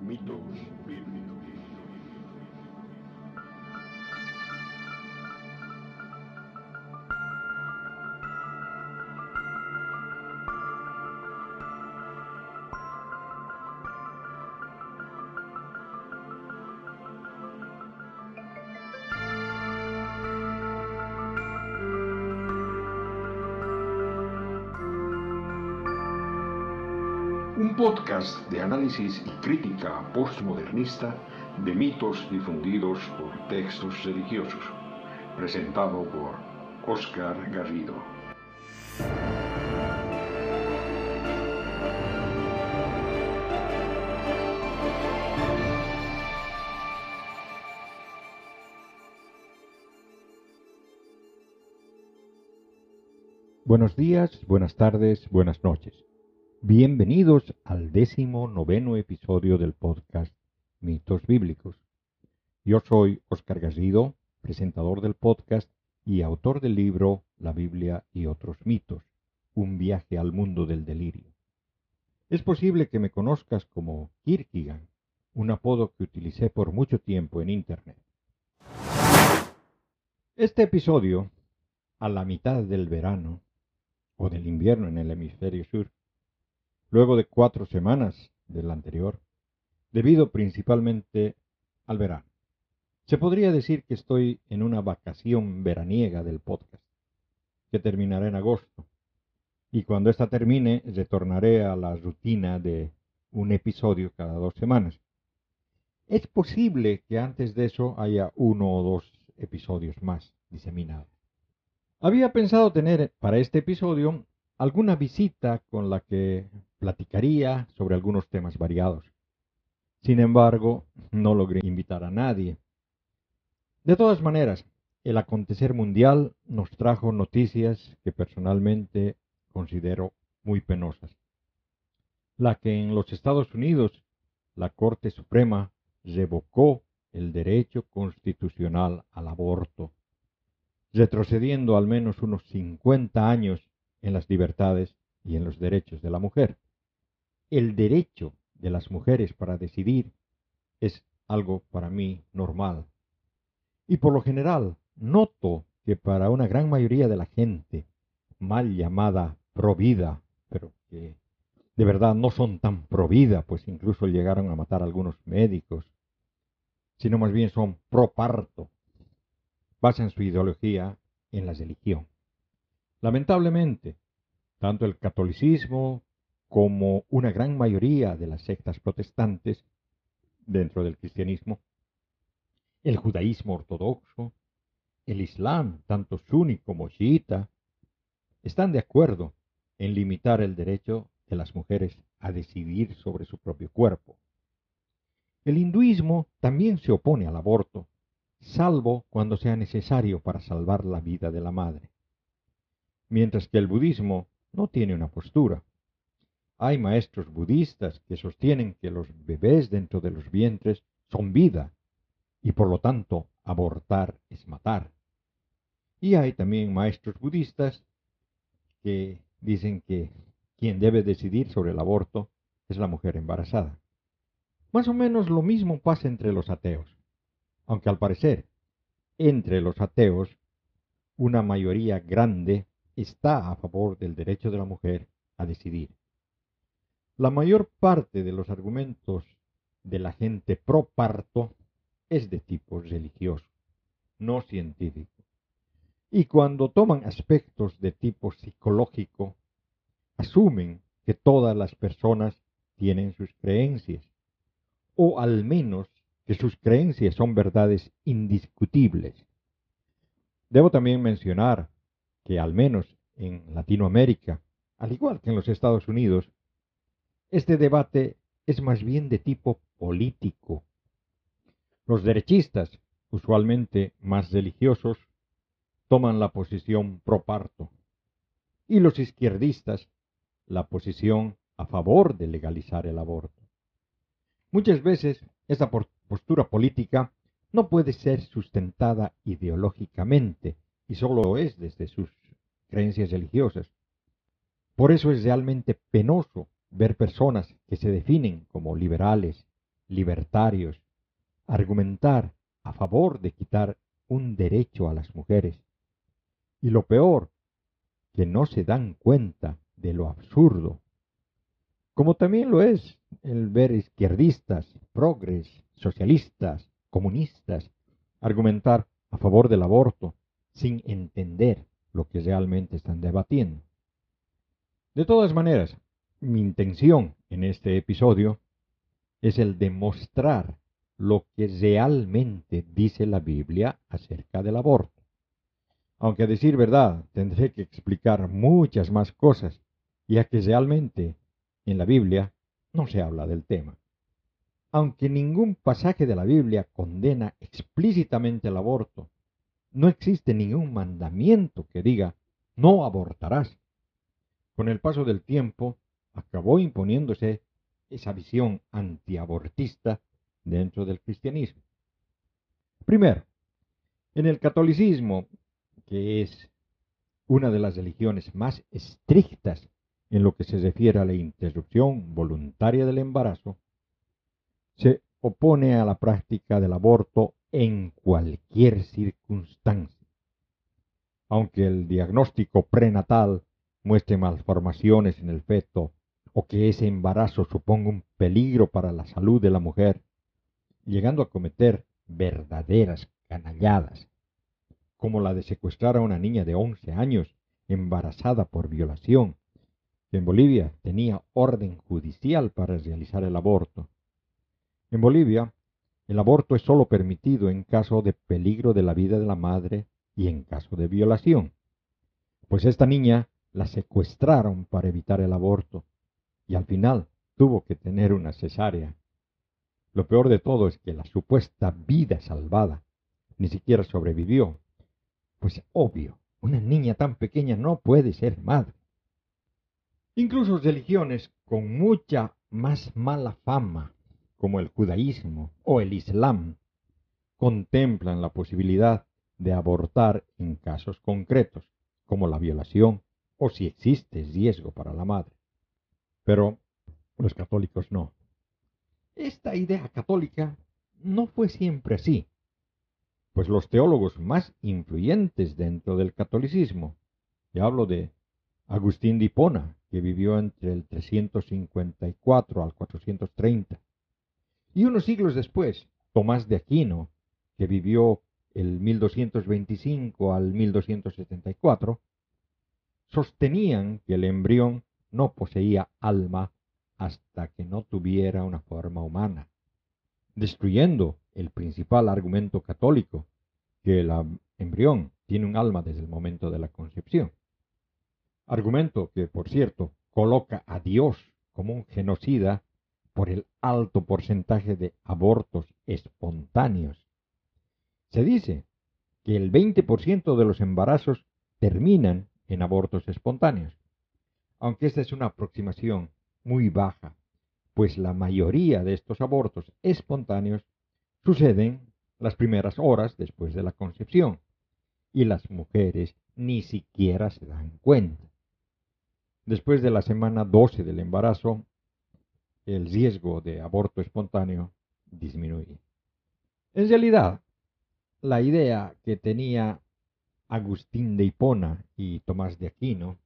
Mitos bíblicos. Podcast de análisis y crítica postmodernista de mitos difundidos por textos religiosos, presentado por Oscar Garrido. Buenos días, buenas tardes, buenas noches. Bienvenidos al décimo noveno episodio del podcast Mitos Bíblicos. Yo soy Oscar Garrido, presentador del podcast y autor del libro La Biblia y otros mitos, un viaje al mundo del delirio. Es posible que me conozcas como Kierkegaard, un apodo que utilicé por mucho tiempo en Internet. Este episodio, a la mitad del verano, o del invierno en el hemisferio sur, luego de cuatro semanas del anterior, debido principalmente al verano. Se podría decir que estoy en una vacación veraniega del podcast, que terminará en agosto, y cuando ésta termine retornaré a la rutina de un episodio cada dos semanas. Es posible que antes de eso haya uno o dos episodios más diseminados. Había pensado tener para este episodio alguna visita con la que platicaría sobre algunos temas variados. Sin embargo, no logré invitar a nadie. De todas maneras, el acontecer mundial nos trajo noticias que personalmente considero muy penosas. La que en los Estados Unidos la Corte Suprema revocó el derecho constitucional al aborto retrocediendo al menos unos 50 años en las libertades y en los derechos de la mujer. El derecho de las mujeres para decidir es algo para mí normal. Y por lo general noto que para una gran mayoría de la gente, mal llamada provida, pero que de verdad no son tan provida, pues incluso llegaron a matar a algunos médicos, sino más bien son pro parto, basan su ideología en la religión. Lamentablemente, tanto el catolicismo como una gran mayoría de las sectas protestantes dentro del cristianismo, el judaísmo ortodoxo, el islam, tanto suní como chiita, están de acuerdo en limitar el derecho de las mujeres a decidir sobre su propio cuerpo. El hinduismo también se opone al aborto salvo cuando sea necesario para salvar la vida de la madre. Mientras que el budismo no tiene una postura. Hay maestros budistas que sostienen que los bebés dentro de los vientres son vida y por lo tanto abortar es matar. Y hay también maestros budistas que dicen que quien debe decidir sobre el aborto es la mujer embarazada. Más o menos lo mismo pasa entre los ateos aunque al parecer entre los ateos una mayoría grande está a favor del derecho de la mujer a decidir. La mayor parte de los argumentos de la gente pro parto es de tipo religioso, no científico. Y cuando toman aspectos de tipo psicológico, asumen que todas las personas tienen sus creencias, o al menos que sus creencias son verdades indiscutibles. Debo también mencionar que al menos en Latinoamérica, al igual que en los Estados Unidos, este debate es más bien de tipo político. Los derechistas, usualmente más religiosos, toman la posición pro parto y los izquierdistas la posición a favor de legalizar el aborto. Muchas veces esta postura política no puede ser sustentada ideológicamente y solo es desde sus creencias religiosas. Por eso es realmente penoso ver personas que se definen como liberales, libertarios, argumentar a favor de quitar un derecho a las mujeres. Y lo peor, que no se dan cuenta de lo absurdo. Como también lo es el ver izquierdistas, progres, socialistas, comunistas, argumentar a favor del aborto sin entender lo que realmente están debatiendo. De todas maneras, mi intención en este episodio es el demostrar lo que realmente dice la Biblia acerca del aborto. Aunque a decir verdad tendré que explicar muchas más cosas, ya que realmente en la Biblia no se habla del tema. Aunque ningún pasaje de la Biblia condena explícitamente el aborto, no existe ningún mandamiento que diga no abortarás. Con el paso del tiempo acabó imponiéndose esa visión antiabortista dentro del cristianismo. Primero, en el catolicismo, que es una de las religiones más estrictas en lo que se refiere a la interrupción voluntaria del embarazo, se opone a la práctica del aborto en cualquier circunstancia. Aunque el diagnóstico prenatal muestre malformaciones en el feto o que ese embarazo suponga un peligro para la salud de la mujer, llegando a cometer verdaderas canalladas, como la de secuestrar a una niña de 11 años embarazada por violación, que en Bolivia tenía orden judicial para realizar el aborto. En Bolivia, el aborto es sólo permitido en caso de peligro de la vida de la madre y en caso de violación. Pues esta niña la secuestraron para evitar el aborto y al final tuvo que tener una cesárea. Lo peor de todo es que la supuesta vida salvada ni siquiera sobrevivió. Pues obvio, una niña tan pequeña no puede ser madre. Incluso religiones con mucha más mala fama, como el judaísmo o el islam, contemplan la posibilidad de abortar en casos concretos, como la violación o si existe riesgo para la madre. Pero los católicos no. Esta idea católica no fue siempre así, pues los teólogos más influyentes dentro del catolicismo, y hablo de Agustín de Hipona, que vivió entre el 354 al 430, y unos siglos después, Tomás de Aquino, que vivió el 1225 al 1274, sostenían que el embrión no poseía alma hasta que no tuviera una forma humana, destruyendo el principal argumento católico, que el embrión tiene un alma desde el momento de la concepción. Argumento que, por cierto, coloca a Dios como un genocida por el alto porcentaje de abortos espontáneos. Se dice que el 20% de los embarazos terminan en abortos espontáneos, aunque esta es una aproximación muy baja, pues la mayoría de estos abortos espontáneos suceden las primeras horas después de la concepción y las mujeres ni siquiera se dan cuenta. Después de la semana 12 del embarazo, el riesgo de aborto espontáneo disminuye. En realidad, la idea que tenía Agustín de Hipona y Tomás de Aquino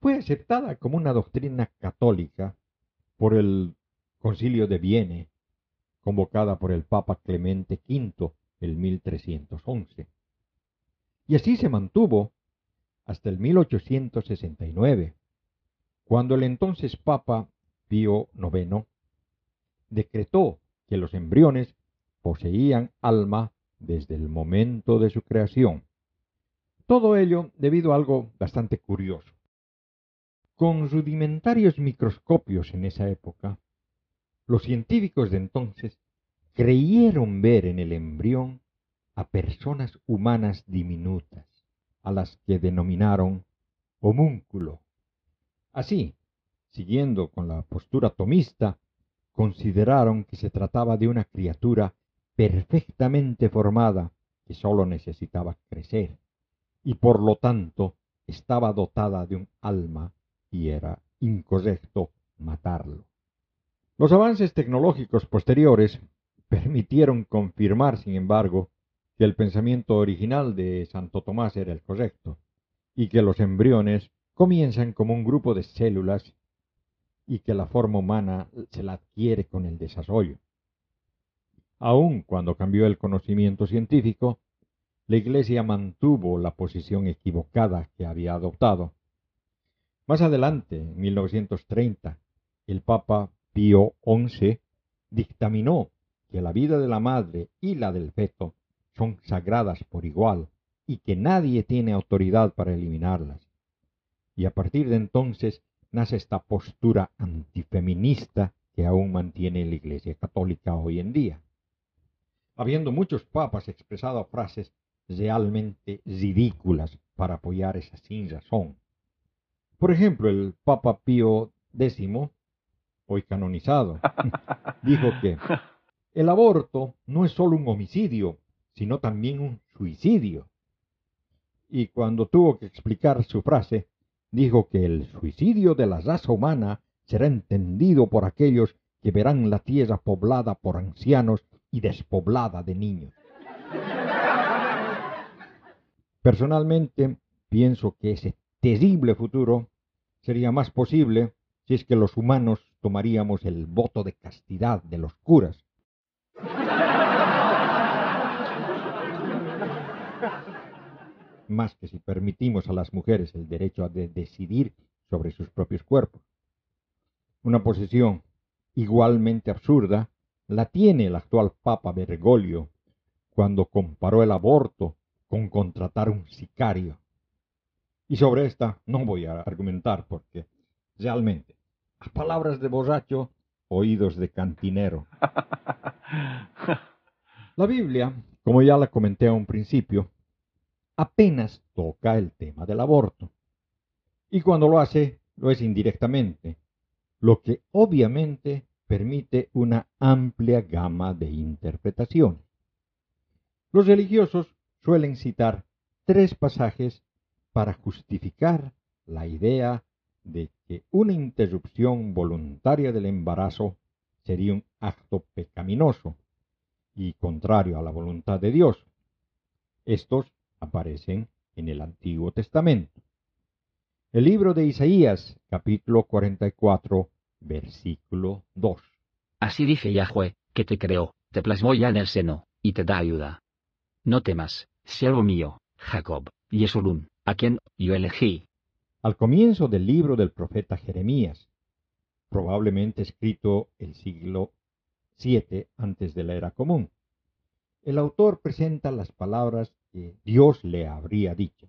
fue aceptada como una doctrina católica por el Concilio de Vienne, convocada por el Papa Clemente V en 1311. Y así se mantuvo hasta el 1869, cuando el entonces Papa Pío IX decretó que los embriones poseían alma desde el momento de su creación. Todo ello debido a algo bastante curioso. Con rudimentarios microscopios en esa época, los científicos de entonces creyeron ver en el embrión a personas humanas diminutas, a las que denominaron homúnculo. Así, siguiendo con la postura tomista, consideraron que se trataba de una criatura perfectamente formada que sólo necesitaba crecer y por lo tanto estaba dotada de un alma y era incorrecto matarlo. Los avances tecnológicos posteriores permitieron confirmar, sin embargo, que el pensamiento original de Santo Tomás era el correcto, y que los embriones comienzan como un grupo de células y que la forma humana se la adquiere con el desarrollo. Aun cuando cambió el conocimiento científico, la Iglesia mantuvo la posición equivocada que había adoptado. Más adelante, en 1930, el Papa Pío XI dictaminó que la vida de la madre y la del feto son sagradas por igual y que nadie tiene autoridad para eliminarlas. Y a partir de entonces nace esta postura antifeminista que aún mantiene la Iglesia Católica hoy en día. Habiendo muchos papas expresado frases realmente ridículas para apoyar esa sin razón. Por ejemplo, el Papa Pío X, hoy canonizado, dijo que el aborto no es solo un homicidio, sino también un suicidio. Y cuando tuvo que explicar su frase, dijo que el suicidio de la raza humana será entendido por aquellos que verán la tierra poblada por ancianos y despoblada de niños. Personalmente, pienso que ese terrible futuro sería más posible si es que los humanos tomaríamos el voto de castidad de los curas. más que si permitimos a las mujeres el derecho a decidir sobre sus propios cuerpos. Una posición igualmente absurda la tiene el actual Papa Bergoglio cuando comparó el aborto con contratar un sicario. Y sobre esta no voy a argumentar porque realmente, a palabras de borracho, oídos de cantinero. La Biblia, como ya la comenté a un principio, apenas toca el tema del aborto. Y cuando lo hace, lo es indirectamente, lo que obviamente permite una amplia gama de interpretaciones. Los religiosos suelen citar tres pasajes para justificar la idea de que una interrupción voluntaria del embarazo sería un acto pecaminoso y contrario a la voluntad de Dios. Estos aparecen en el Antiguo Testamento. El libro de Isaías, capítulo 44, versículo 2. Así dice Yahweh, que te creó, te plasmó ya en el seno, y te da ayuda. No temas, siervo mío, Jacob, y Esulún, a quien yo elegí. Al comienzo del libro del profeta Jeremías, probablemente escrito el siglo VII antes de la era común, el autor presenta las palabras que Dios le habría dicho.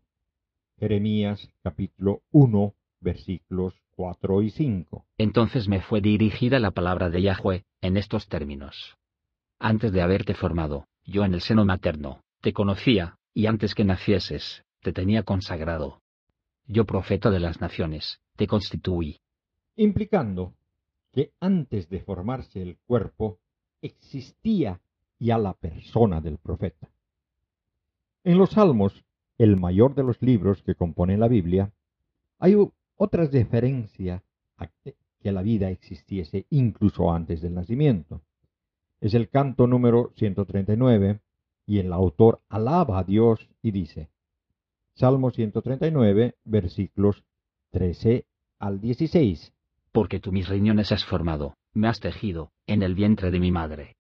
Jeremías capítulo 1 versículos 4 y 5. Entonces me fue dirigida la palabra de Yahweh, en estos términos. Antes de haberte formado, yo en el seno materno, te conocía, y antes que nacieses, te tenía consagrado. Yo profeta de las naciones, te constituí. Implicando que antes de formarse el cuerpo, existía ya la persona del profeta. En los Salmos, el mayor de los libros que componen la Biblia, hay otra referencia a que la vida existiese incluso antes del nacimiento. Es el canto número 139 y el autor alaba a Dios y dice, Salmo 139, versículos 13 al 16. Porque tú mis riñones has formado, me has tejido, en el vientre de mi madre.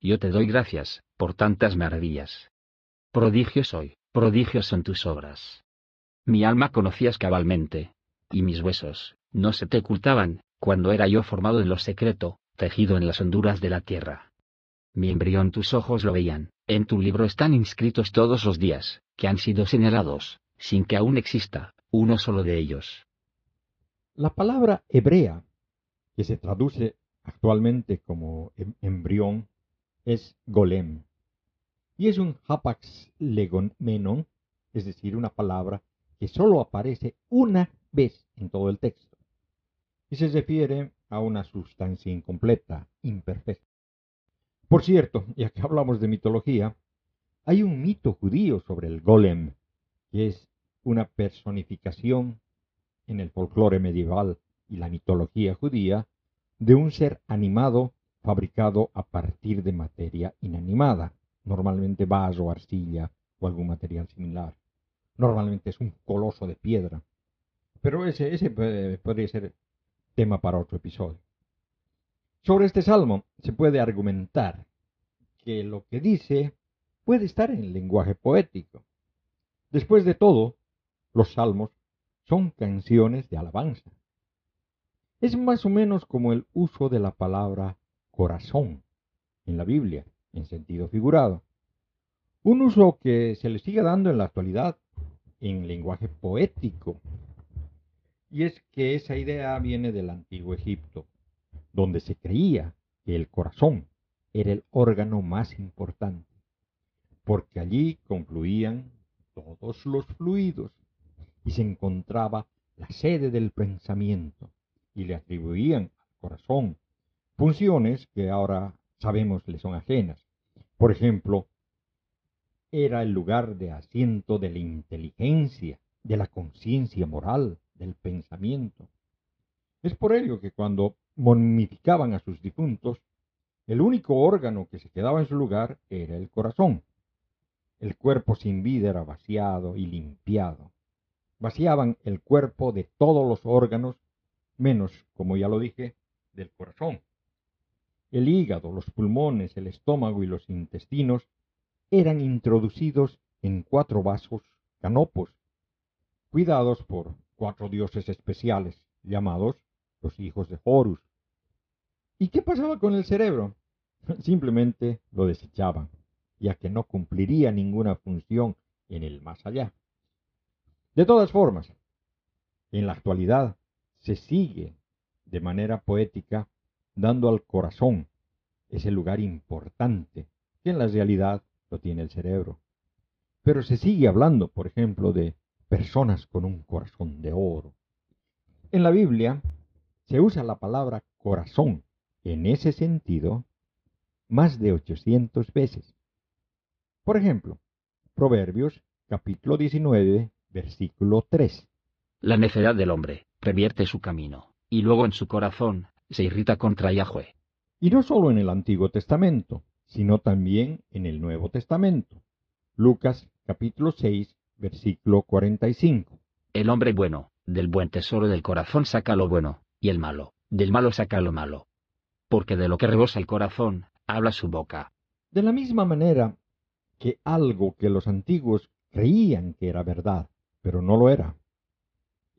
Yo te doy gracias, por tantas maravillas. Prodigio soy, prodigios son tus obras. Mi alma conocías cabalmente, y mis huesos, no se te ocultaban, cuando era yo formado en lo secreto, tejido en las honduras de la tierra. Mi embrión tus ojos lo veían, en tu libro están inscritos todos los días, que han sido señalados, sin que aún exista, uno solo de ellos. La palabra hebrea, que se traduce actualmente como em-, embrión, es golem, y es un hapax legomenon, es decir, una palabra que solo aparece una vez en todo el texto, y se refiere a una sustancia incompleta, imperfecta. Por cierto, ya que hablamos de mitología, hay un mito judío sobre el golem, que es una personificación en el folclore medieval y la mitología judía de un ser animado fabricado a partir de materia inanimada, normalmente vaso, arcilla o algún material similar. Normalmente es un coloso de piedra. Pero ese, ese podría ser tema para otro episodio. Sobre este salmo se puede argumentar que lo que dice puede estar en lenguaje poético. Después de todo, los salmos son canciones de alabanza. Es más o menos como el uso de la palabra corazón en la Biblia, en sentido figurado. Un uso que se le sigue dando en la actualidad en lenguaje poético. Y es que esa idea viene del antiguo Egipto, donde se creía que el corazón era el órgano más importante, porque allí confluían todos los fluidos y se encontraba la sede del pensamiento y le atribuían al corazón funciones que ahora sabemos le son ajenas. Por ejemplo, era el lugar de asiento de la inteligencia, de la conciencia moral, del pensamiento. Es por ello que cuando momificaban a sus difuntos, el único órgano que se quedaba en su lugar era el corazón. El cuerpo sin vida era vaciado y limpiado. Vaciaban el cuerpo de todos los órganos, menos, como ya lo dije, del corazón. El hígado, los pulmones, el estómago y los intestinos eran introducidos en cuatro vasos canopos, cuidados por cuatro dioses especiales, llamados los hijos de Horus. ¿Y qué pasaba con el cerebro? Simplemente lo desechaban, ya que no cumpliría ninguna función en el más allá. De todas formas, en la actualidad se sigue de manera poética dando al corazón ese lugar importante que en la realidad lo tiene el cerebro. Pero se sigue hablando, por ejemplo, de personas con un corazón de oro. En la Biblia se usa la palabra corazón en ese sentido más de 800 veces. Por ejemplo, Proverbios capítulo 19, versículo 3. La necedad del hombre revierte su camino, y luego en su corazón se irrita contra Yahweh. Y no solo en el Antiguo Testamento, sino también en el Nuevo Testamento. Lucas capítulo 6, versículo 45. El hombre bueno, del buen tesoro del corazón saca lo bueno, y el malo, del malo saca lo malo. Porque de lo que rebosa el corazón, habla su boca. De la misma manera que algo que los antiguos creían que era verdad, pero no lo era.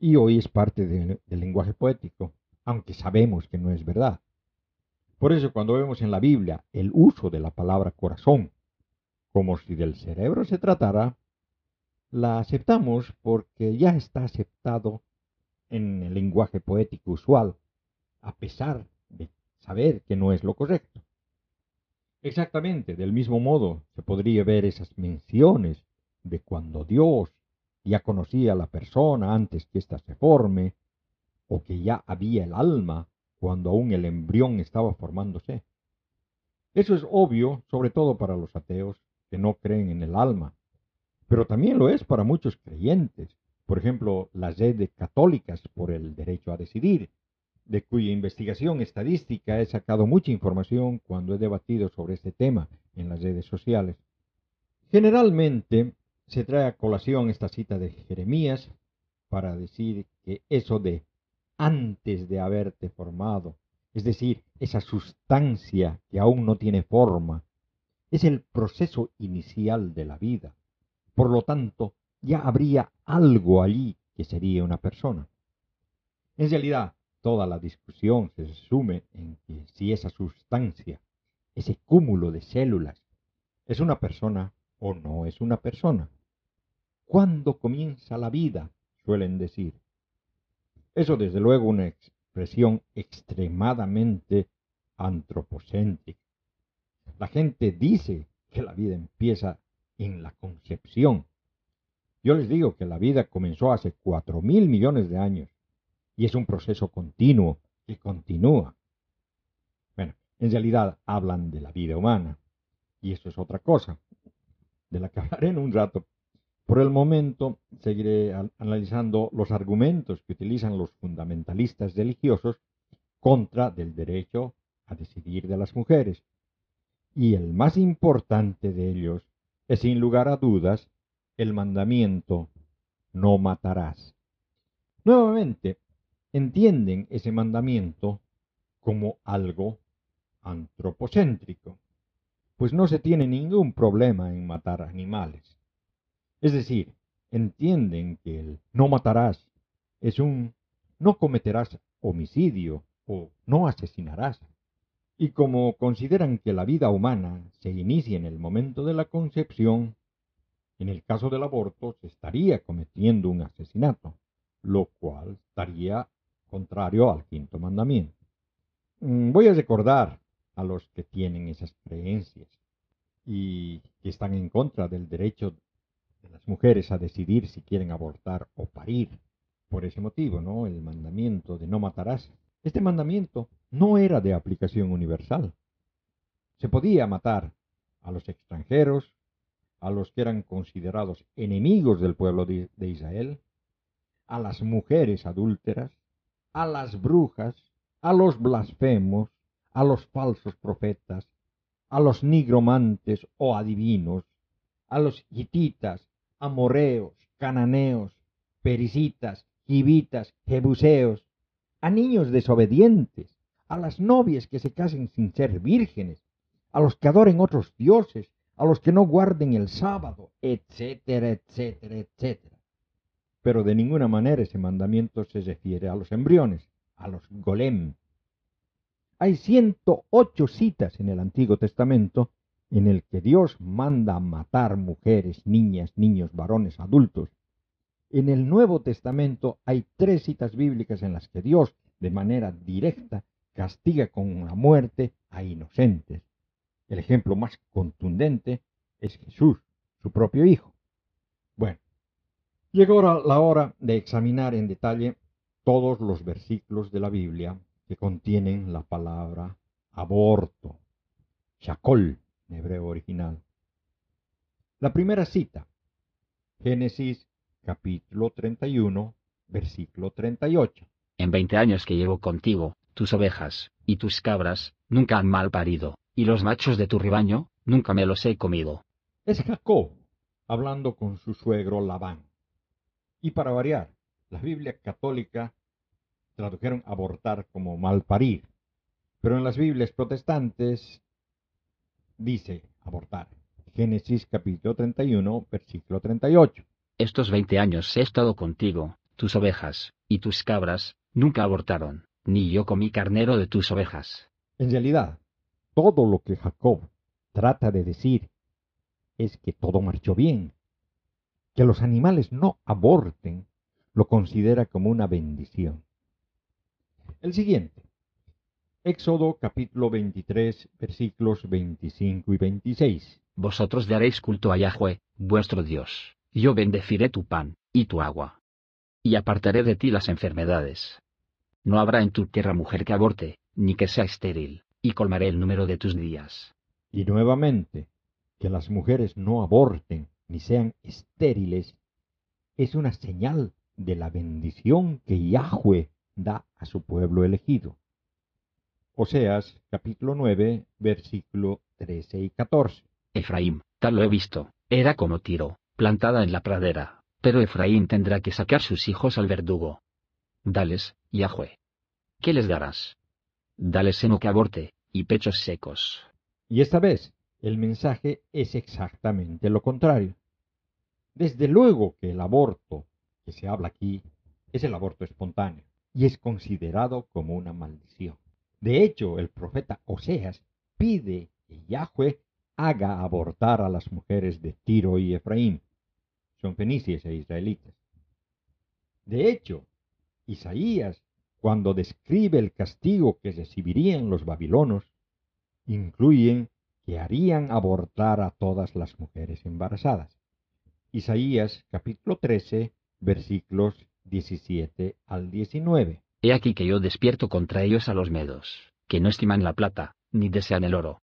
Y hoy es parte del lenguaje poético, aunque sabemos que no es verdad. Por eso cuando vemos en la Biblia el uso de la palabra corazón, como si del cerebro se tratara, la aceptamos porque ya está aceptado en el lenguaje poético usual, a pesar de saber que no es lo correcto. Exactamente, del mismo modo se podría ver esas menciones de cuando Dios ya conocía a la persona antes que ésta se forme, o que ya había el alma cuando aún el embrión estaba formándose. Eso es obvio, sobre todo para los ateos que no creen en el alma, pero también lo es para muchos creyentes, por ejemplo, las redes católicas por el derecho a decidir, de cuya investigación estadística he sacado mucha información cuando he debatido sobre este tema en las redes sociales. Generalmente se trae a colación esta cita de Jeremías para decir que eso de antes de haberte formado, es decir, esa sustancia que aún no tiene forma, es el proceso inicial de la vida. Por lo tanto, ya habría algo allí que sería una persona. En realidad, toda la discusión se resume en que si esa sustancia, ese cúmulo de células, es una persona o no es una persona. ¿Cuándo comienza la vida? suelen decir. Eso desde luego una expresión extremadamente antropocéntrica. La gente dice que la vida empieza en la concepción. Yo les digo que la vida comenzó hace cuatro mil millones de años y es un proceso continuo que continúa. Bueno, en realidad hablan de la vida humana y eso es otra cosa, de la que hablaré en un rato, por el momento seguiré analizando los argumentos que utilizan los fundamentalistas religiosos contra del derecho a decidir de las mujeres. Y el más importante de ellos es sin lugar a dudas el mandamiento no matarás. Nuevamente, entienden ese mandamiento como algo antropocéntrico, pues no se tiene ningún problema en matar animales. Es decir, entienden que el no matarás es un no cometerás homicidio o no asesinarás. Y como consideran que la vida humana se inicia en el momento de la concepción, en el caso del aborto se estaría cometiendo un asesinato, lo cual estaría contrario al quinto mandamiento. Mm, voy a recordar a los que tienen esas creencias y que están en contra del derecho de las mujeres a decidir si quieren abortar o parir. Por ese motivo, ¿no? El mandamiento de no matarás. Este mandamiento no era de aplicación universal. Se podía matar a los extranjeros, a los que eran considerados enemigos del pueblo de, Israel, a las mujeres adúlteras, a las brujas, a los blasfemos, a los falsos profetas, a los nigromantes o adivinos, a los hititas, amoreos, cananeos, perisitas, gibitas, jebuseos, a niños desobedientes, a las novias que se casen sin ser vírgenes, a los que adoren otros dioses, a los que no guarden el sábado, etcétera, etcétera, etcétera. Pero de ninguna manera ese mandamiento se refiere a los embriones, a los golem. Hay 108 citas en el Antiguo Testamento en el que Dios manda matar mujeres, niñas, niños, varones, adultos. En el Nuevo Testamento hay tres citas bíblicas en las que Dios, de manera directa, castiga con la muerte a inocentes. El ejemplo más contundente es Jesús, su propio Hijo. Bueno, llegó la hora de examinar en detalle todos los versículos de la Biblia que contienen la palabra aborto, shakol en hebreo original. La primera cita, Génesis capítulo 31, versículo 38. En veinte años que llevo contigo, tus ovejas y tus cabras nunca han mal parido, y los machos de tu rebaño nunca me los he comido. Es Jacob hablando con su suegro Labán. Y para variar, la Biblia católica tradujeron abortar como malparir, pero en las Biblias protestantes dice abortar. Génesis capítulo 31, versículo 38. Estos veinte años he estado contigo, tus ovejas y tus cabras nunca abortaron, ni yo comí carnero de tus ovejas. En realidad, todo lo que Jacob trata de decir es que todo marchó bien, que los animales no aborten, lo considera como una bendición. El siguiente. Éxodo capítulo 23 versículos 25 y 26. Vosotros daréis culto a Yahweh, vuestro Dios. Yo bendeciré tu pan, y tu agua. Y apartaré de ti las enfermedades. No habrá en tu tierra mujer que aborte, ni que sea estéril, y colmaré el número de tus días. Y nuevamente, que las mujeres no aborten, ni sean estériles, es una señal de la bendición que Yahweh da a su pueblo elegido. Oseas capítulo 9, versículo 13 y 14. Efraín, tal lo he visto, era como tiro, plantada en la pradera, pero Efraín tendrá que sacar sus hijos al verdugo. Dales, Yahweh. ¿Qué les darás? Dales seno que aborte, y pechos secos. Y esta vez, el mensaje es exactamente lo contrario. Desde luego que el aborto que se habla aquí es el aborto espontáneo y es considerado como una maldición. De hecho, el profeta Oseas pide que Yahweh haga abortar a las mujeres de Tiro y Efraín. Son fenicias e israelitas. De hecho, Isaías, cuando describe el castigo que recibirían los babilonos, incluyen que harían abortar a todas las mujeres embarazadas. Isaías capítulo 13, versículos 17 al 19. He aquí que yo despierto contra ellos a los medos, que no estiman la plata, ni desean el oro.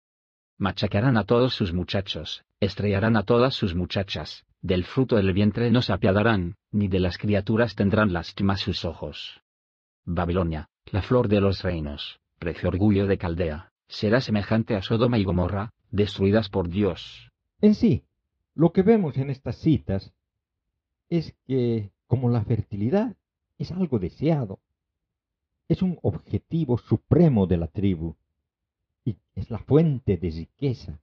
Machacarán a todos sus muchachos, estrellarán a todas sus muchachas, del fruto del vientre no se apiadarán, ni de las criaturas tendrán lástima sus ojos. Babilonia, la flor de los reinos, precio orgullo de Caldea, será semejante a Sodoma y Gomorra, destruidas por Dios. En sí, lo que vemos en estas citas es que, como la fertilidad es algo deseado, es un objetivo supremo de la tribu y es la fuente de riqueza,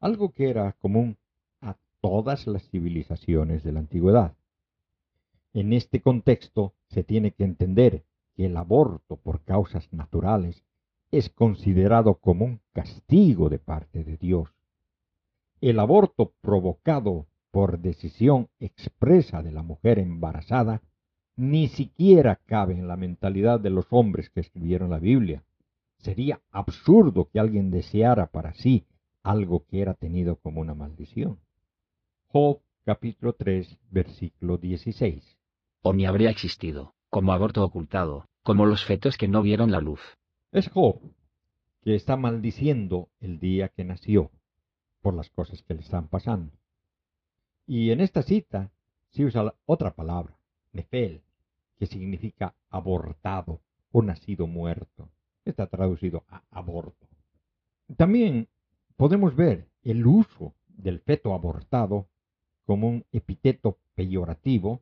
algo que era común a todas las civilizaciones de la antigüedad. En este contexto se tiene que entender que el aborto por causas naturales es considerado como un castigo de parte de Dios. El aborto provocado por decisión expresa de la mujer embarazada ni siquiera cabe en la mentalidad de los hombres que escribieron la Biblia. Sería absurdo que alguien deseara para sí algo que era tenido como una maldición. Job capítulo 3 versículo 16. O ni habría existido, como aborto ocultado, como los fetos que no vieron la luz. Es Job que está maldiciendo el día que nació por las cosas que le están pasando. Y en esta cita se usa otra palabra, nefel, que significa abortado o nacido muerto. Está traducido a aborto. También podemos ver el uso del feto abortado como un epíteto peyorativo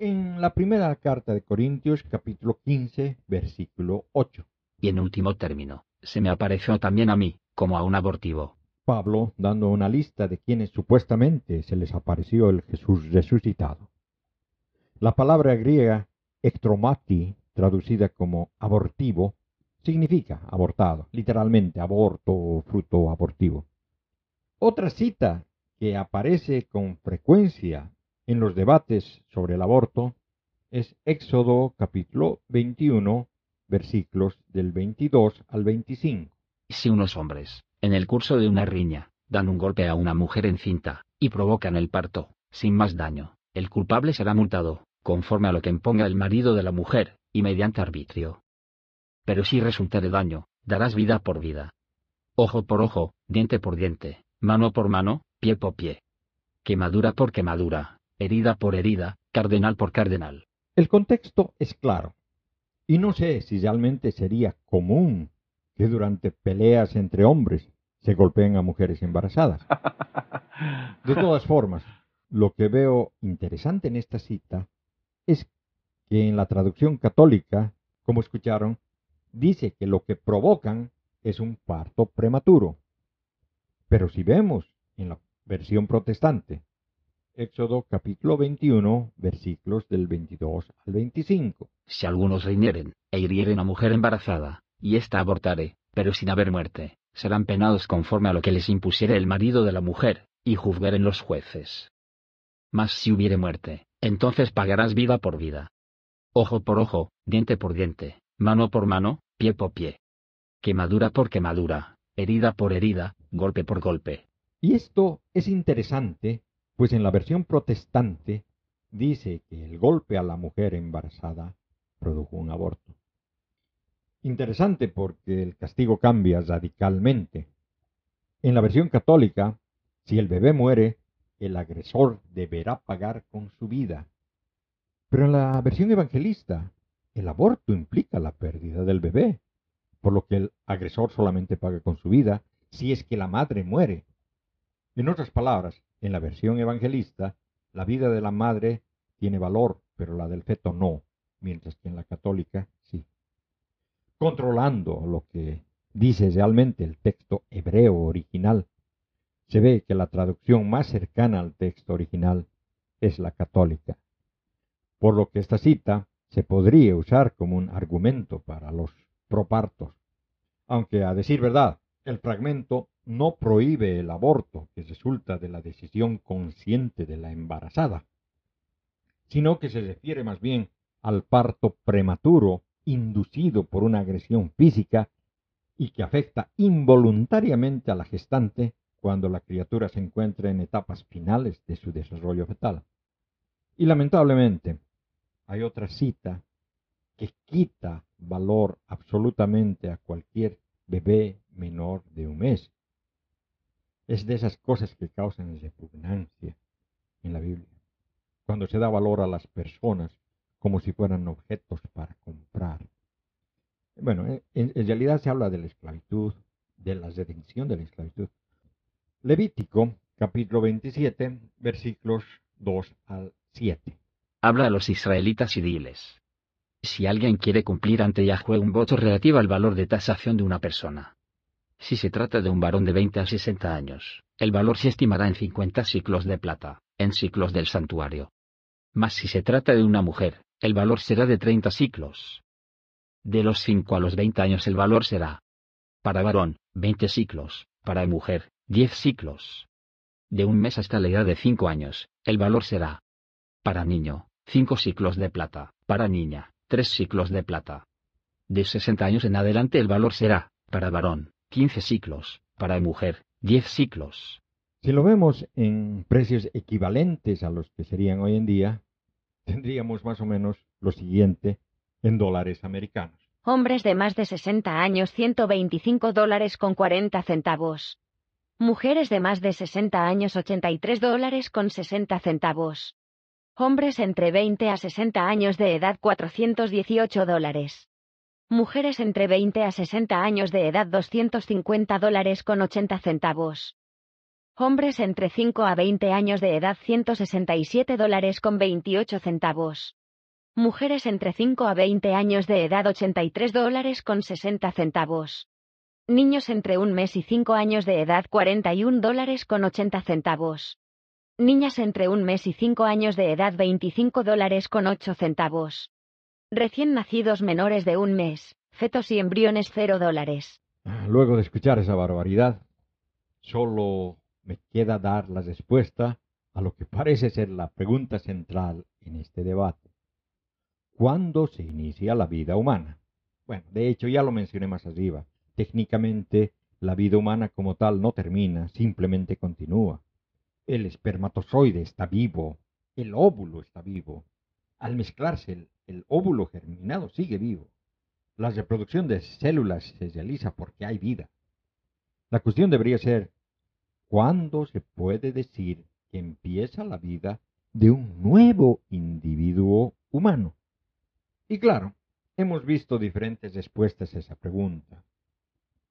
en la primera carta de Corintios capítulo 15 versículo 8. Y en último término, se me apareció también a mí, como a un abortivo. Pablo dando una lista de quienes supuestamente se les apareció el Jesús resucitado. La palabra griega ectromati, traducida como abortivo, significa abortado, literalmente aborto o fruto abortivo. Otra cita que aparece con frecuencia en los debates sobre el aborto es Éxodo capítulo 21, versículos del 22 al 25. Si unos hombres, en el curso de una riña, dan un golpe a una mujer encinta, y provocan el parto, sin más daño, el culpable será multado, conforme a lo que imponga el marido de la mujer, y mediante arbitrio. Pero si resultare daño, darás vida por vida. Ojo por ojo, diente por diente, mano por mano, pie por pie. Quemadura por quemadura, herida por herida, cardenal por cardenal. El contexto es claro. Y no sé si realmente sería común que durante peleas entre hombres se golpeen a mujeres embarazadas. De todas formas, lo que veo interesante en esta cita es que en la traducción católica, como escucharon, dice que lo que provocan es un parto prematuro. Pero si vemos en la versión protestante, Éxodo capítulo 21, versículos del 22 al 25. Si algunos reinieren e hirieren a mujer embarazada, y ésta abortare, pero sin haber muerte, serán penados conforme a lo que les impusiere el marido de la mujer, y juzgaren los jueces. Mas si hubiere muerte, entonces pagarás vida por vida. Ojo por ojo, diente por diente, mano por mano, pie por pie. Quemadura por quemadura, herida por herida, golpe por golpe. Y esto es interesante, pues en la versión protestante dice que el golpe a la mujer embarazada produjo un aborto. Interesante porque el castigo cambia radicalmente. En la versión católica, si el bebé muere, el agresor deberá pagar con su vida. Pero en la versión evangelista, el aborto implica la pérdida del bebé, por lo que el agresor solamente paga con su vida si es que la madre muere. En otras palabras, en la versión evangelista, la vida de la madre tiene valor, pero la del feto no, mientras que en la católica sí. Controlando lo que dice realmente el texto hebreo original, se ve que la traducción más cercana al texto original es la católica, por lo que esta cita se podría usar como un argumento para los propartos, aunque a decir verdad, el fragmento no prohíbe el aborto que resulta de la decisión consciente de la embarazada, sino que se refiere más bien al parto prematuro inducido por una agresión física y que afecta involuntariamente a la gestante cuando la criatura se encuentra en etapas finales de su desarrollo fetal. Y lamentablemente, hay otra cita que quita valor absolutamente a cualquier bebé menor de un mes. Es de esas cosas que causan repugnancia en la Biblia, cuando se da valor a las personas como si fueran objetos para comprar. Bueno, en, realidad se habla de la esclavitud, de la redención de la esclavitud. Levítico, capítulo 27, versículos 2 al 7. Habla a los israelitas y diles. Si alguien quiere cumplir ante Yahweh un voto relativo al valor de tasación de una persona. Si se trata de un varón de 20 a 60 años, el valor se estimará en 50 ciclos de plata, en ciclos del santuario. Mas si se trata de una mujer, el valor será de 30 ciclos. De los 5 a los 20 años el valor será, para varón, 20 ciclos, para mujer, 10 ciclos. De un mes hasta la edad de 5 años, el valor será, para niño, 5 ciclos de plata, para niña, tres ciclos de plata. De 60 años en adelante el valor será, para varón, 15 ciclos, para mujer, 10 ciclos. Si lo vemos en precios equivalentes a los que serían hoy en día, tendríamos más o menos lo siguiente en dólares americanos. Hombres de más de 60 años 125 dólares con 40 centavos. Mujeres de más de 60 años 83 dólares con 60 centavos. Hombres entre 20 a 60 años de edad 418 dólares. Mujeres entre 20 a 60 años de edad 250 dólares con 80 centavos. Hombres entre 5 a 20 años de edad 167 dólares con 28 centavos. Mujeres entre 5 a 20 años de edad 83 dólares con 60 centavos. Niños entre un mes y 5 años de edad 41 dólares con 80 centavos. Niñas entre un mes y cinco años de edad 25 dólares con 8 centavos. Recién nacidos menores de un mes, fetos y embriones 0 dólares. Ah, luego de escuchar esa barbaridad, solo me queda dar la respuesta a lo que parece ser la pregunta central en este debate. ¿Cuándo se inicia la vida humana? Bueno, de hecho ya lo mencioné más arriba. Técnicamente, la vida humana como tal no termina, simplemente continúa. El espermatozoide está vivo, el óvulo está vivo. Al mezclarse el, óvulo germinado sigue vivo. La reproducción de células se realiza porque hay vida. La cuestión debería ser, ¿cuándo se puede decir que empieza la vida de un nuevo individuo humano? Y claro, hemos visto diferentes respuestas a esa pregunta.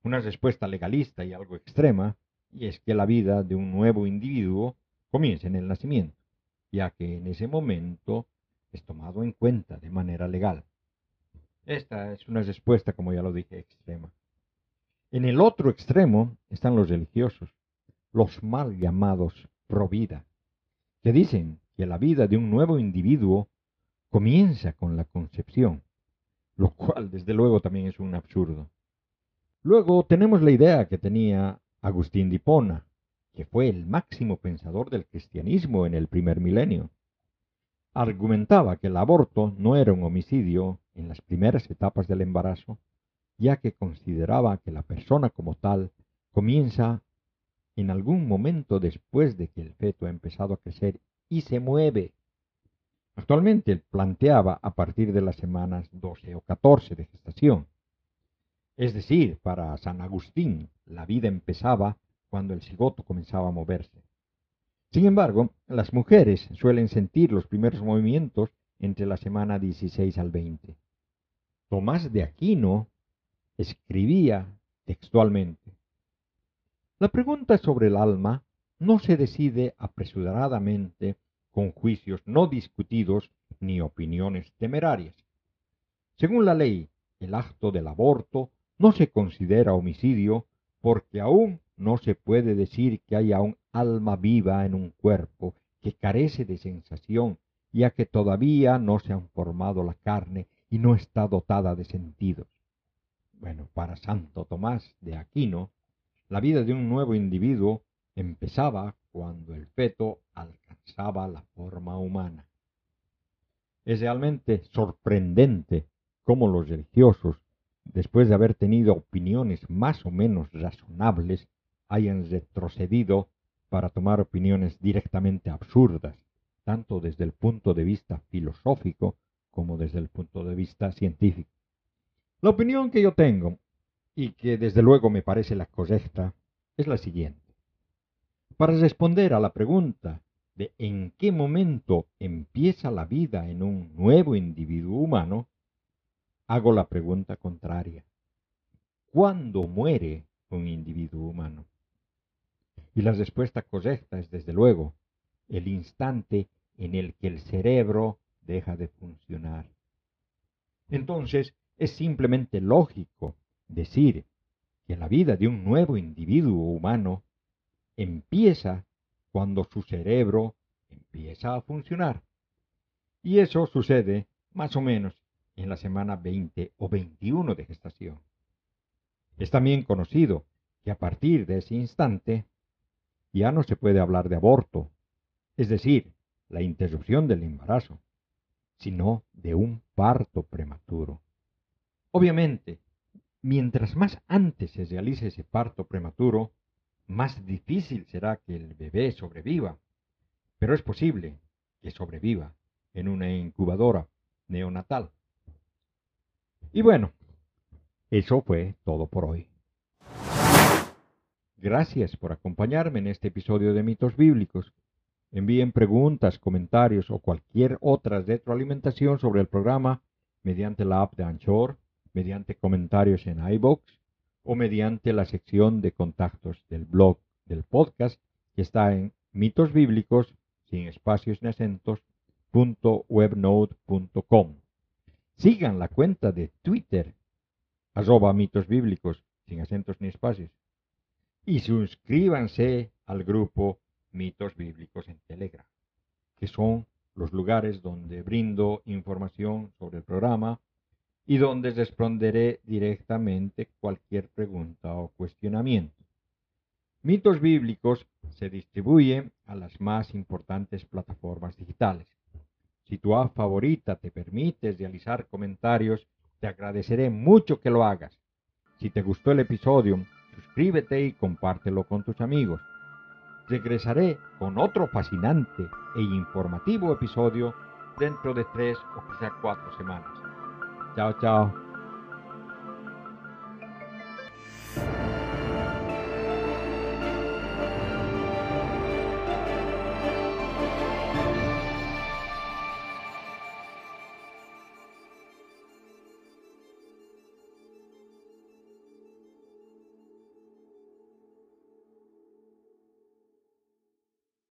Una respuesta legalista y algo extrema y es que la vida de un nuevo individuo comienza en el nacimiento, ya que en ese momento es tomado en cuenta de manera legal. Esta es una respuesta, como ya lo dije, extrema. En el otro extremo están los religiosos, los mal llamados provida, que dicen que la vida de un nuevo individuo comienza con la concepción, lo cual desde luego también es un absurdo. Luego tenemos la idea que tenía Agustín de Hipona, que fue el máximo pensador del cristianismo en el primer milenio. Argumentaba que el aborto no era un homicidio en las primeras etapas del embarazo, ya que consideraba que la persona como tal comienza en algún momento después de que el feto ha empezado a crecer y se mueve. Actualmente planteaba a partir de las semanas 12 o 14 de gestación. Es decir, para San Agustín, la vida empezaba cuando el cigoto comenzaba a moverse. Sin embargo, las mujeres suelen sentir los primeros movimientos entre la semana 16 al 20. Tomás de Aquino escribía textualmente, La pregunta sobre el alma no se decide apresuradamente con juicios no discutidos ni opiniones temerarias. Según la ley, el acto del aborto no se considera homicidio porque aún no se puede decir que haya un alma viva en un cuerpo que carece de sensación, ya que todavía no se han formado la carne y no está dotada de sentidos. Bueno, para Santo Tomás de Aquino, la vida de un nuevo individuo empezaba cuando el feto alcanzaba la forma humana. Es realmente sorprendente cómo los religiosos después de haber tenido opiniones más o menos razonables, hayan retrocedido para tomar opiniones directamente absurdas, tanto desde el punto de vista filosófico como desde el punto de vista científico. La opinión que yo tengo, y que desde luego me parece la correcta, es la siguiente. Para responder a la pregunta de en qué momento empieza la vida en un nuevo individuo humano, hago la pregunta contraria. ¿Cuándo muere un individuo humano? Y la respuesta correcta es, desde luego, el instante en el que el cerebro deja de funcionar. Entonces, es simplemente lógico decir que la vida de un nuevo individuo humano empieza cuando su cerebro empieza a funcionar. Y eso sucede más o menos en la semana 20 o 21 de gestación. Es también conocido que a partir de ese instante ya no se puede hablar de aborto, es decir, la interrupción del embarazo, sino de un parto prematuro. Obviamente, mientras más antes se realice ese parto prematuro, más difícil será que el bebé sobreviva, pero es posible que sobreviva en una incubadora neonatal. Y bueno, eso fue todo por hoy. Gracias por acompañarme en este episodio de Mitos Bíblicos. Envíen preguntas, comentarios o cualquier otra retroalimentación sobre el programa mediante la app de Anchor, mediante comentarios en iBox o mediante la sección de contactos del blog del podcast que está en mitos bíblicos sin espacios ni acentos webnode.com. Sigan la cuenta de Twitter arroba mitos bíblicos sin acentos ni espacios y suscríbanse al grupo mitos bíblicos en Telegram, que son los lugares donde brindo información sobre el programa y donde responderé directamente cualquier pregunta o cuestionamiento. Mitos Bíblicos se distribuye a las más importantes plataformas digitales. Si tu app favorita te permite realizar comentarios, te agradeceré mucho que lo hagas. Si te gustó el episodio, suscríbete y compártelo con tus amigos regresaré con otro fascinante e informativo episodio dentro de tres o quizá cuatro semanas. Chao, chao.